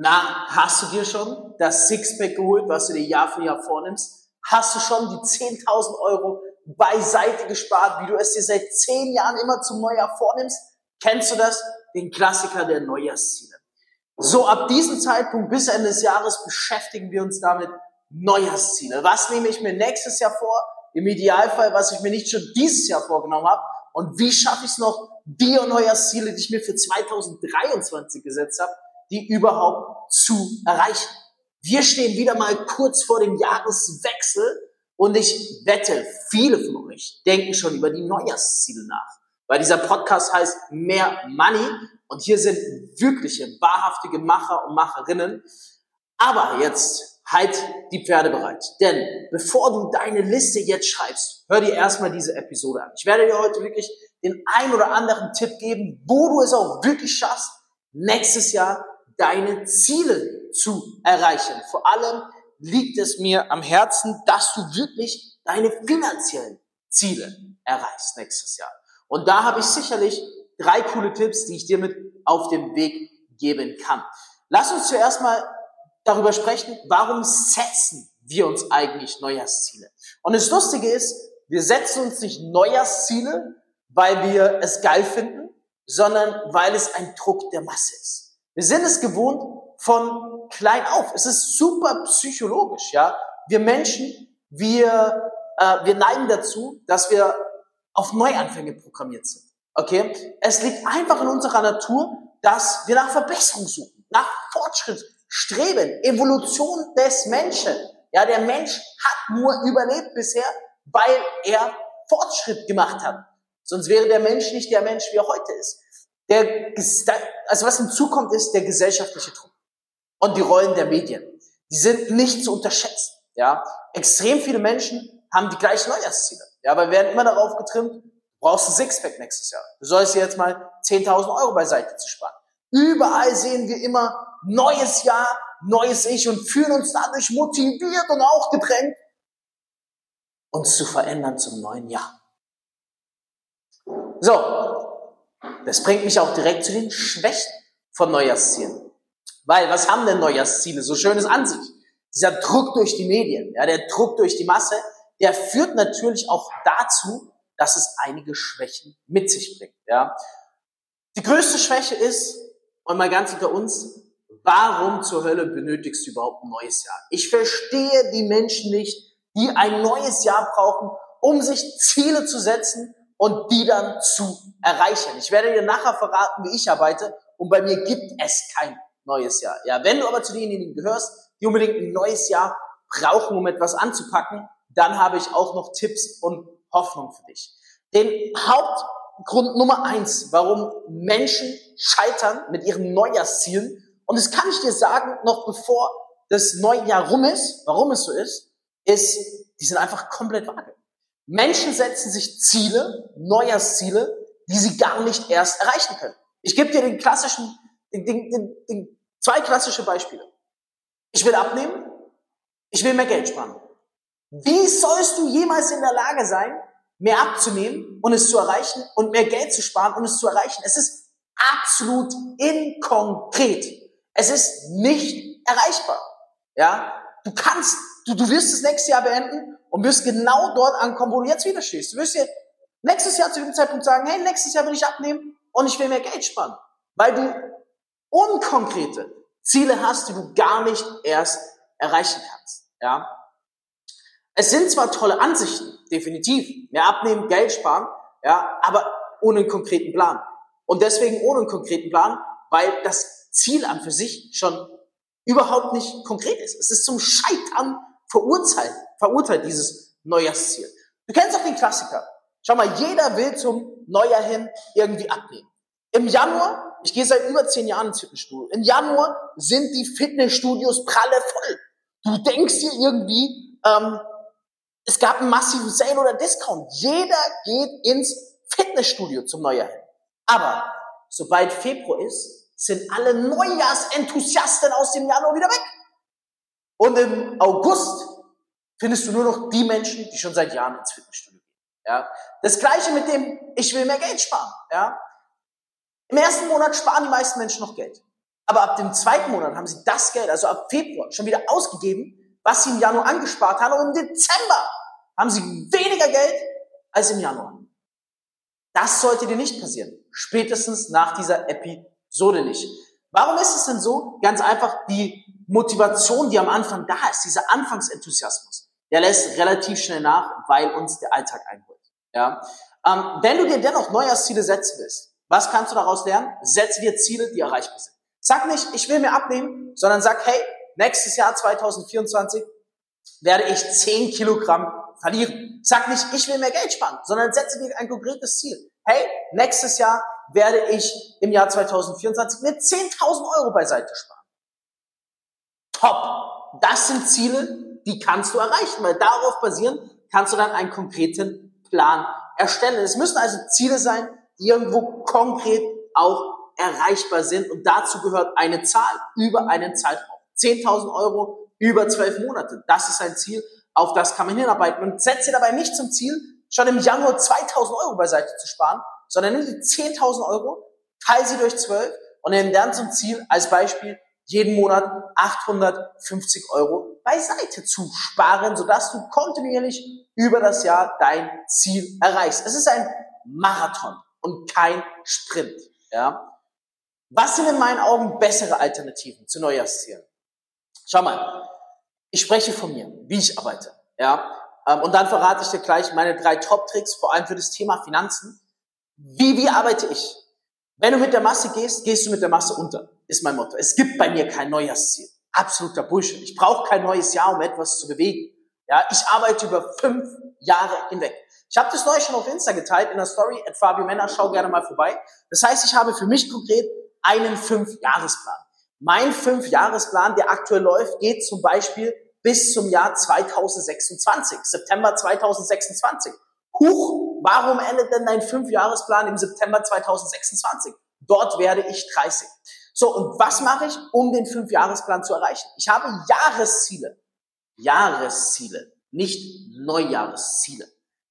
Na, hast du dir schon das Sixpack geholt, was du dir Jahr für Jahr vornimmst? Hast du schon die 10.000 Euro beiseite gespart, wie du es dir seit 10 Jahren immer zum Neujahr vornimmst? Kennst du das? Den Klassiker der Neujahrsziele. So, ab diesem Zeitpunkt bis Ende des Jahres beschäftigen wir uns damit Neujahrsziele. Was nehme ich mir nächstes Jahr vor? Im Idealfall, was ich mir nicht schon dieses Jahr vorgenommen habe. Und wie schaffe ich es noch, die Neujahrsziele, die ich mir für 2023 gesetzt habe, die überhaupt zu erreichen. Wir stehen wieder mal kurz vor dem Jahreswechsel und ich wette, viele von euch denken schon über die Neujahrsziele nach. Weil dieser Podcast heißt Mehr Money und hier sind wirkliche, wahrhaftige Macher und Macherinnen. Aber jetzt halt die Pferde bereit. Denn bevor du deine Liste jetzt schreibst, hör dir erstmal diese Episode an. Ich werde dir heute wirklich den ein oder anderen Tipp geben, wo du es auch wirklich schaffst, nächstes Jahr deine Ziele zu erreichen. Vor allem liegt es mir am Herzen, dass du wirklich deine finanziellen Ziele erreichst nächstes Jahr. Und da habe ich sicherlich drei coole Tipps, die ich dir mit auf den Weg geben kann. Lass uns zuerst mal darüber sprechen, warum setzen wir uns eigentlich Neujahrsziele? Und das Lustige ist, wir setzen uns nicht Neujahrsziele, weil wir es geil finden, sondern weil es ein Druck der Masse ist. Wir sind es gewohnt von klein auf. Es ist super psychologisch, ja. Wir Menschen, wir, äh, wir neigen dazu, dass wir auf Neuanfänge programmiert sind. Okay? Es liegt einfach in unserer Natur, dass wir nach Verbesserung suchen, nach Fortschritt streben, Evolution des Menschen. Ja, der Mensch hat nur überlebt bisher, weil er Fortschritt gemacht hat. Sonst wäre der Mensch nicht der Mensch, wie er heute ist. Der, also was hinzukommt, ist der gesellschaftliche Druck und die Rollen der Medien. Die sind nicht zu unterschätzen. Ja, extrem viele Menschen haben die gleichen Neujahrsziele. Ja, aber werden immer darauf getrimmt, brauchst ein Sixpack nächstes Jahr. Du sollst dir jetzt mal 10.000 Euro beiseite zu sparen. Überall sehen wir immer neues Jahr, neues Ich und fühlen uns dadurch motiviert und auch gedrängt, uns zu verändern zum neuen Jahr. So, das bringt mich auch direkt zu den Schwächen von Neujahrszielen. Weil, was haben denn Neujahrsziele? So schönes an sich. Dieser Druck durch die Medien, ja, der Druck durch die Masse, der führt natürlich auch dazu, dass es einige Schwächen mit sich bringt, ja. Die größte Schwäche ist, und mal ganz unter uns, warum zur Hölle benötigst du überhaupt ein neues Jahr? Ich verstehe die Menschen nicht, die ein neues Jahr brauchen, um sich Ziele zu setzen, und die dann zu erreichen. Ich werde dir nachher verraten, wie ich arbeite und bei mir gibt es kein neues Jahr. Ja, wenn du aber zu denjenigen gehörst, die unbedingt ein neues Jahr brauchen, um etwas anzupacken, dann habe ich auch noch Tipps und Hoffnung für dich. Den Hauptgrund Nummer eins, warum Menschen scheitern mit ihren Neujahrszielen, und das kann ich dir sagen, noch bevor das neue Jahr rum ist, warum es so ist, ist, die sind einfach komplett vage. Menschen setzen sich Ziele, Neujahrsziele, die sie gar nicht erst erreichen können. Ich gebe dir den klassischen, den, den, den, zwei klassische Beispiele. Ich will abnehmen, ich will mehr Geld sparen. Wie sollst du jemals in der Lage sein, mehr abzunehmen und es zu erreichen und mehr Geld zu sparen und es zu erreichen? Es ist absolut inkonkret. Es ist nicht erreichbar. Ja, du kannst, du, du wirst das nächste Jahr beenden und wirst genau dort ankommen, wo du jetzt wieder stehst. Du wirst dir nächstes Jahr zu dem Zeitpunkt sagen, hey, nächstes Jahr will ich abnehmen und ich will mehr Geld sparen. Weil du unkonkrete Ziele hast, die du gar nicht erst erreichen kannst. Ja? Es sind zwar tolle Ansichten, definitiv, mehr abnehmen, Geld sparen, ja, aber ohne einen konkreten Plan. Und deswegen ohne einen konkreten Plan, weil das Ziel an für sich schon überhaupt nicht konkret ist. Es ist zum Scheitern verurteilt, verurteilt dieses Neujahrsziel. Du kennst doch den Klassiker. Schau mal, jeder will zum Neujahr hin irgendwie abnehmen. Im Januar, ich gehe seit über zehn Jahren ins Fitnessstudio, im Januar sind die Fitnessstudios pralle voll. Du denkst dir irgendwie, ähm, es gab einen massiven Sale oder Discount. Jeder geht ins Fitnessstudio zum Neujahr hin. Aber sobald Februar ist, sind alle Neujahrsenthusiasten aus dem Januar wieder weg. Und im August findest du nur noch die Menschen, die schon seit Jahren ins Fitnessstudio gehen. Ja? Das gleiche mit dem, ich will mehr Geld sparen. Ja? Im ersten Monat sparen die meisten Menschen noch Geld. Aber ab dem zweiten Monat haben sie das Geld, also ab Februar, schon wieder ausgegeben, was sie im Januar angespart haben. Und im Dezember haben sie weniger Geld als im Januar. Das sollte dir nicht passieren. Spätestens nach dieser Episode nicht. Warum ist es denn so? Ganz einfach, die Motivation, die am Anfang da ist, dieser Anfangsenthusiasmus, der lässt relativ schnell nach, weil uns der Alltag einholt. Ja? Ähm, wenn du dir dennoch Neujahrsziele setzen willst, was kannst du daraus lernen? Setze dir Ziele, die erreichbar sind. Sag nicht, ich will mir abnehmen, sondern sag, hey, nächstes Jahr 2024 werde ich 10 Kilogramm verlieren. Sag nicht, ich will mehr Geld sparen, sondern setze dir ein konkretes Ziel. Hey, nächstes Jahr werde ich im Jahr 2024 mir 10.000 Euro beiseite sparen. Top. Das sind Ziele, die kannst du erreichen, weil darauf basieren kannst du dann einen konkreten Plan erstellen. Es müssen also Ziele sein, die irgendwo konkret auch erreichbar sind und dazu gehört eine Zahl über einen Zeitraum. 10.000 Euro über zwölf Monate. Das ist ein Ziel, auf das kann man hinarbeiten und setze dabei nicht zum Ziel, schon im Januar 2.000 Euro beiseite zu sparen, sondern nimm die 10.000 Euro, teile sie durch zwölf und nimm dann zum Ziel als Beispiel jeden Monat 850 Euro beiseite zu sparen, sodass du kontinuierlich über das Jahr dein Ziel erreichst. Es ist ein Marathon und kein Sprint. Ja? Was sind in meinen Augen bessere Alternativen zu Neujahrszielen? Schau mal, ich spreche von mir, wie ich arbeite. Ja? Ähm, und dann verrate ich dir gleich meine drei Top-Tricks, vor allem für das Thema Finanzen. Wie, wie arbeite ich? Wenn du mit der Masse gehst, gehst du mit der Masse unter, ist mein Motto. Es gibt bei mir kein Neujahrsziel. Absoluter Bullshit. Ich brauche kein neues Jahr, um etwas zu bewegen. Ja, ich arbeite über fünf Jahre hinweg. Ich habe das neu schon auf Insta geteilt in der Story at Fabio Männer. Schau gerne mal vorbei. Das heißt, ich habe für mich konkret einen Fünf-Jahresplan. Mein Fünf-Jahresplan, der aktuell läuft, geht zum Beispiel bis zum Jahr 2026, September 2026. Huch, warum endet denn dein Fünf-Jahresplan im September 2026? Dort werde ich 30. So, und was mache ich, um den Fünf-Jahresplan zu erreichen? Ich habe Jahresziele. Jahresziele, nicht Neujahresziele.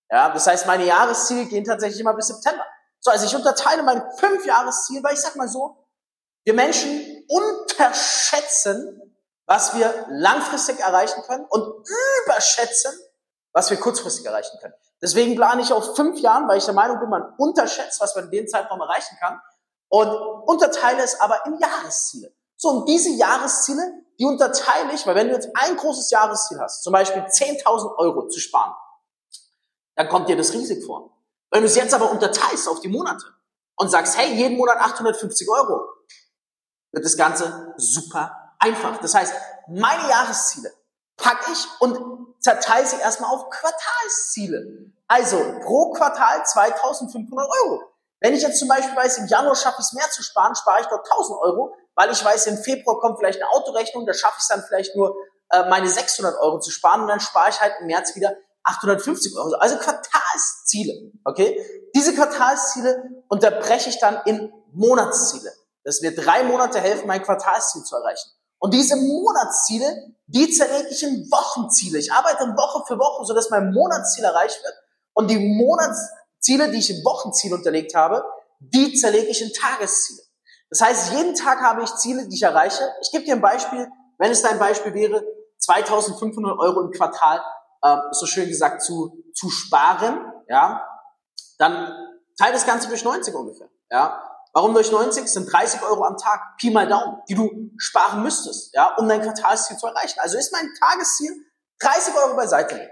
Ja, das heißt, meine Jahresziele gehen tatsächlich immer bis September. So, also ich unterteile mein Fünf-Jahresziel, weil ich sag mal so, wir Menschen unterschätzen, was wir langfristig erreichen können und überschätzen, was wir kurzfristig erreichen können. Deswegen plane ich auf fünf Jahren, weil ich der Meinung bin, man unterschätzt, was man in dem Zeitraum erreichen kann und unterteile es aber in Jahresziele. So, und diese Jahresziele, die unterteile ich, weil wenn du jetzt ein großes Jahresziel hast, zum Beispiel 10.000 Euro zu sparen, dann kommt dir das riesig vor. Wenn du es jetzt aber unterteilst auf die Monate und sagst, hey, jeden Monat 850 Euro, wird das Ganze super einfach. Das heißt, meine Jahresziele packe ich und zerteile sie erstmal auf Quartalsziele. Also pro Quartal 2500 Euro. Wenn ich jetzt zum Beispiel weiß, im Januar schaffe ich es mehr zu sparen, spare ich dort 1000 Euro, weil ich weiß, im Februar kommt vielleicht eine Autorechnung, da schaffe ich es dann vielleicht nur äh, meine 600 Euro zu sparen und dann spare ich halt im März wieder 850 Euro. Also Quartalsziele, okay? Diese Quartalsziele unterbreche ich dann in Monatsziele. Das wird drei Monate helfen, mein Quartalsziel zu erreichen. Und diese Monatsziele, die zerlege ich in Wochenziele. Ich arbeite Woche für Woche, sodass mein Monatsziel erreicht wird. Und die Monatsziele, die ich in Wochenziele unterlegt habe, die zerlege ich in Tagesziele. Das heißt, jeden Tag habe ich Ziele, die ich erreiche. Ich gebe dir ein Beispiel. Wenn es dein Beispiel wäre, 2500 Euro im Quartal, äh, so schön gesagt, zu, zu sparen, ja, dann teile das Ganze durch 90 ungefähr, ja. Warum durch 90? Das sind 30 Euro am Tag, Pi mal Daumen, die du sparen müsstest, ja, um dein Quartalsziel zu erreichen. Also ist mein Tagesziel 30 Euro beiseite legen.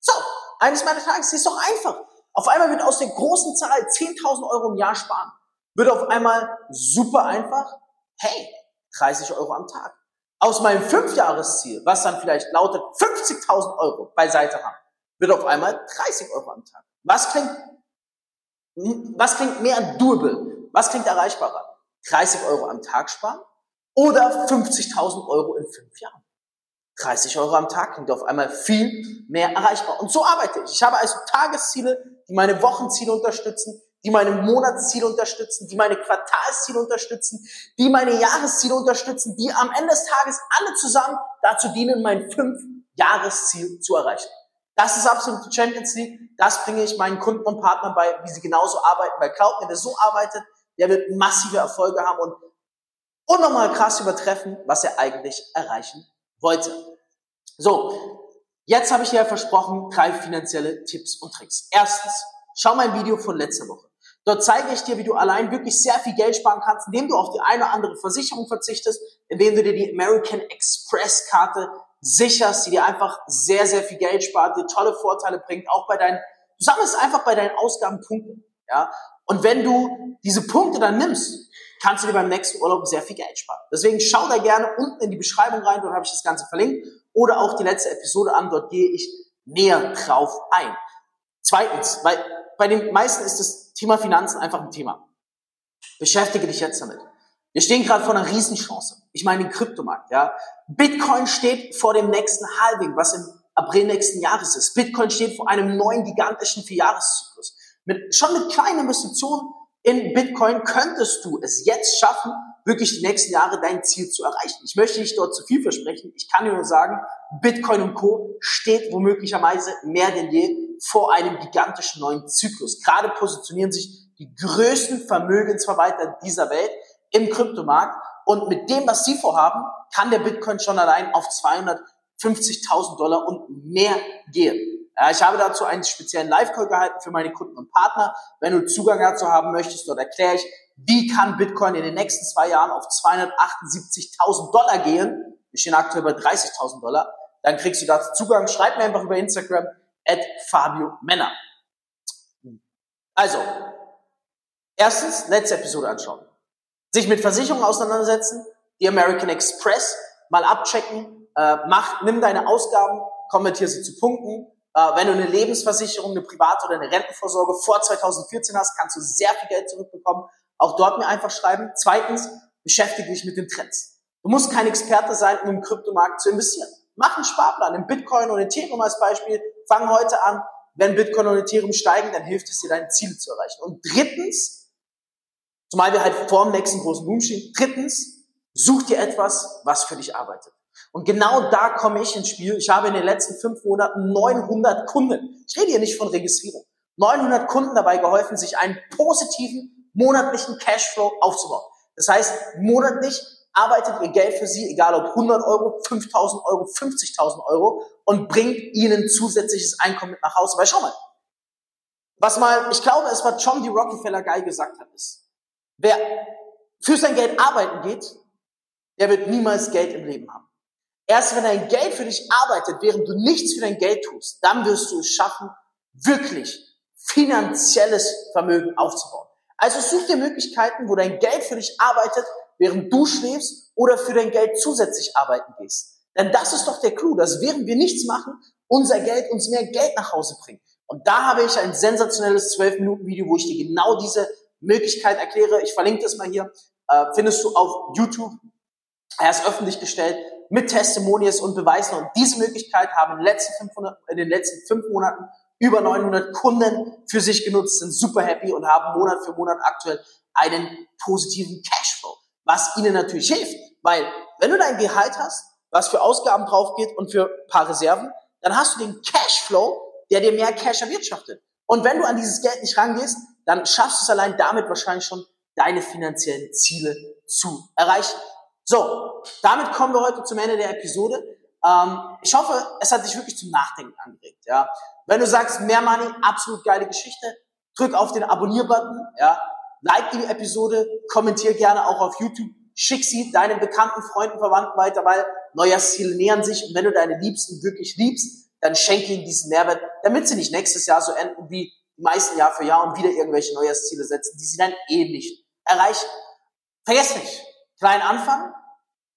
So, eines meiner Tagesziele ist doch einfach. Auf einmal wird aus der großen Zahl 10.000 Euro im Jahr sparen, wird auf einmal super einfach, hey, 30 Euro am Tag. Aus meinem Fünfjahresziel, was dann vielleicht lautet 50.000 Euro beiseite haben, wird auf einmal 30 Euro am Tag. Was klingt, was klingt mehr doable? Was klingt erreichbarer? 30 Euro am Tag sparen oder 50.000 Euro in fünf Jahren? 30 Euro am Tag klingt auf einmal viel mehr erreichbar. Und so arbeite ich. Ich habe also Tagesziele, die meine Wochenziele unterstützen, die meine Monatsziele unterstützen, die meine Quartalsziele unterstützen, die meine Jahresziele unterstützen, die am Ende des Tages alle zusammen dazu dienen, mein fünf Jahresziel zu erreichen. Das ist absolute Champions League. Das bringe ich meinen Kunden und Partnern bei, wie sie genauso arbeiten. Glaubt mir, wer so arbeitet, der wird massive Erfolge haben und nochmal krass übertreffen, was er eigentlich erreichen wollte. So, jetzt habe ich dir ja versprochen, drei finanzielle Tipps und Tricks. Erstens, schau mein Video von letzter Woche. Dort zeige ich dir, wie du allein wirklich sehr viel Geld sparen kannst, indem du auf die eine oder andere Versicherung verzichtest, indem du dir die American Express Karte sicherst, die dir einfach sehr, sehr viel Geld spart, dir tolle Vorteile bringt, auch bei deinen, du sammelst einfach bei deinen Ausgaben Punkte, ja. Und wenn du diese Punkte dann nimmst, kannst du dir beim nächsten Urlaub sehr viel Geld sparen. Deswegen schau da gerne unten in die Beschreibung rein, dort habe ich das Ganze verlinkt, oder auch die letzte Episode an, dort gehe ich näher drauf ein. Zweitens, weil bei den meisten ist das Thema Finanzen einfach ein Thema. Beschäftige dich jetzt damit. Wir stehen gerade vor einer Riesenchance. Ich meine den Kryptomarkt, ja. Bitcoin steht vor dem nächsten Halving, was im April nächsten Jahres ist. Bitcoin steht vor einem neuen gigantischen Vierjahreszyklus. Mit, schon mit kleinen Investitionen in Bitcoin könntest du es jetzt schaffen, wirklich die nächsten Jahre dein Ziel zu erreichen. Ich möchte nicht dort zu viel versprechen. Ich kann nur sagen, Bitcoin und Co. steht womöglicherweise mehr denn je vor einem gigantischen neuen Zyklus. Gerade positionieren sich die größten Vermögensverwalter dieser Welt im Kryptomarkt. Und mit dem, was sie vorhaben, kann der Bitcoin schon allein auf 250.000 Dollar und mehr gehen. Ja, ich habe dazu einen speziellen Live-Call gehalten für meine Kunden und Partner. Wenn du Zugang dazu haben möchtest, dort erkläre ich, wie kann Bitcoin in den nächsten zwei Jahren auf 278.000 Dollar gehen. Wir stehen aktuell bei 30.000 Dollar. Dann kriegst du dazu Zugang. Schreib mir einfach über Instagram at Fabio Männer. Also, erstens, letzte Episode anschauen. Sich mit Versicherungen auseinandersetzen, die American Express mal abchecken, äh, mach, nimm deine Ausgaben, konvertiere sie zu Punkten, äh, wenn du eine Lebensversicherung, eine private oder eine Rentenvorsorge vor 2014 hast, kannst du sehr viel Geld zurückbekommen. Auch dort mir einfach schreiben. Zweitens, beschäftige dich mit den Trends. Du musst kein Experte sein, um im Kryptomarkt zu investieren. Mach einen Sparplan in Bitcoin und Ethereum als Beispiel. Fang heute an. Wenn Bitcoin und Ethereum steigen, dann hilft es dir, deine Ziele zu erreichen. Und drittens, zumal wir halt vor dem nächsten großen Boom stehen, drittens, such dir etwas, was für dich arbeitet. Und genau da komme ich ins Spiel. Ich habe in den letzten fünf Monaten 900 Kunden, ich rede hier nicht von Registrierung, 900 Kunden dabei geholfen, sich einen positiven monatlichen Cashflow aufzubauen. Das heißt, monatlich arbeitet ihr Geld für sie, egal ob 100 Euro, 5000 Euro, 50.000 Euro und bringt ihnen zusätzliches Einkommen mit nach Hause. Weil schau mal, was mal, ich glaube, es war John D. Rockefeller geil gesagt hat, ist, wer für sein Geld arbeiten geht, der wird niemals Geld im Leben haben. Erst wenn dein Geld für dich arbeitet, während du nichts für dein Geld tust, dann wirst du es schaffen, wirklich finanzielles Vermögen aufzubauen. Also such dir Möglichkeiten, wo dein Geld für dich arbeitet, während du schläfst oder für dein Geld zusätzlich arbeiten gehst. Denn das ist doch der Clou, dass während wir nichts machen, unser Geld uns mehr Geld nach Hause bringt. Und da habe ich ein sensationelles 12-Minuten-Video, wo ich dir genau diese Möglichkeit erkläre. Ich verlinke das mal hier. Äh, findest du auf YouTube. Er ist öffentlich gestellt mit Testimonials und Beweisen. Und diese Möglichkeit haben in den letzten, 500, in den letzten fünf Monaten über 900 Kunden für sich genutzt, sind super happy und haben Monat für Monat aktuell einen positiven Cashflow, was ihnen natürlich hilft. Weil wenn du dein Gehalt hast, was für Ausgaben drauf geht und für ein paar Reserven, dann hast du den Cashflow, der dir mehr Cash erwirtschaftet. Und wenn du an dieses Geld nicht rangehst, dann schaffst du es allein damit wahrscheinlich schon, deine finanziellen Ziele zu erreichen. So, damit kommen wir heute zum Ende der Episode. Ähm, ich hoffe, es hat dich wirklich zum Nachdenken angeregt. Ja? Wenn du sagst, mehr Money, absolut geile Geschichte, drück auf den Abonnier-Button, ja? like die Episode, kommentier gerne auch auf YouTube, schick sie deinen bekannten Freunden, Verwandten weiter, weil Neujahrsziele nähern sich und wenn du deine Liebsten wirklich liebst, dann schenke ihnen diesen Mehrwert, damit sie nicht nächstes Jahr so enden wie die meisten Jahr für Jahr und wieder irgendwelche Neujahrsziele setzen, die sie dann eh nicht erreichen. Vergiss nicht, klein anfangen,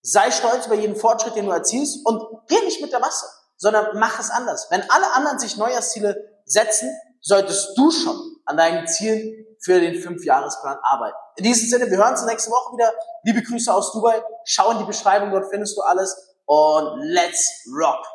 sei stolz über jeden Fortschritt, den du erzielst und geh nicht mit der Masse, sondern mach es anders. Wenn alle anderen sich Neujahrsziele setzen, solltest du schon an deinen Zielen für den Fünfjahresplan arbeiten. In diesem Sinne, wir hören uns nächste Woche wieder. Liebe Grüße aus Dubai. Schau in die Beschreibung, dort findest du alles. Und let's rock!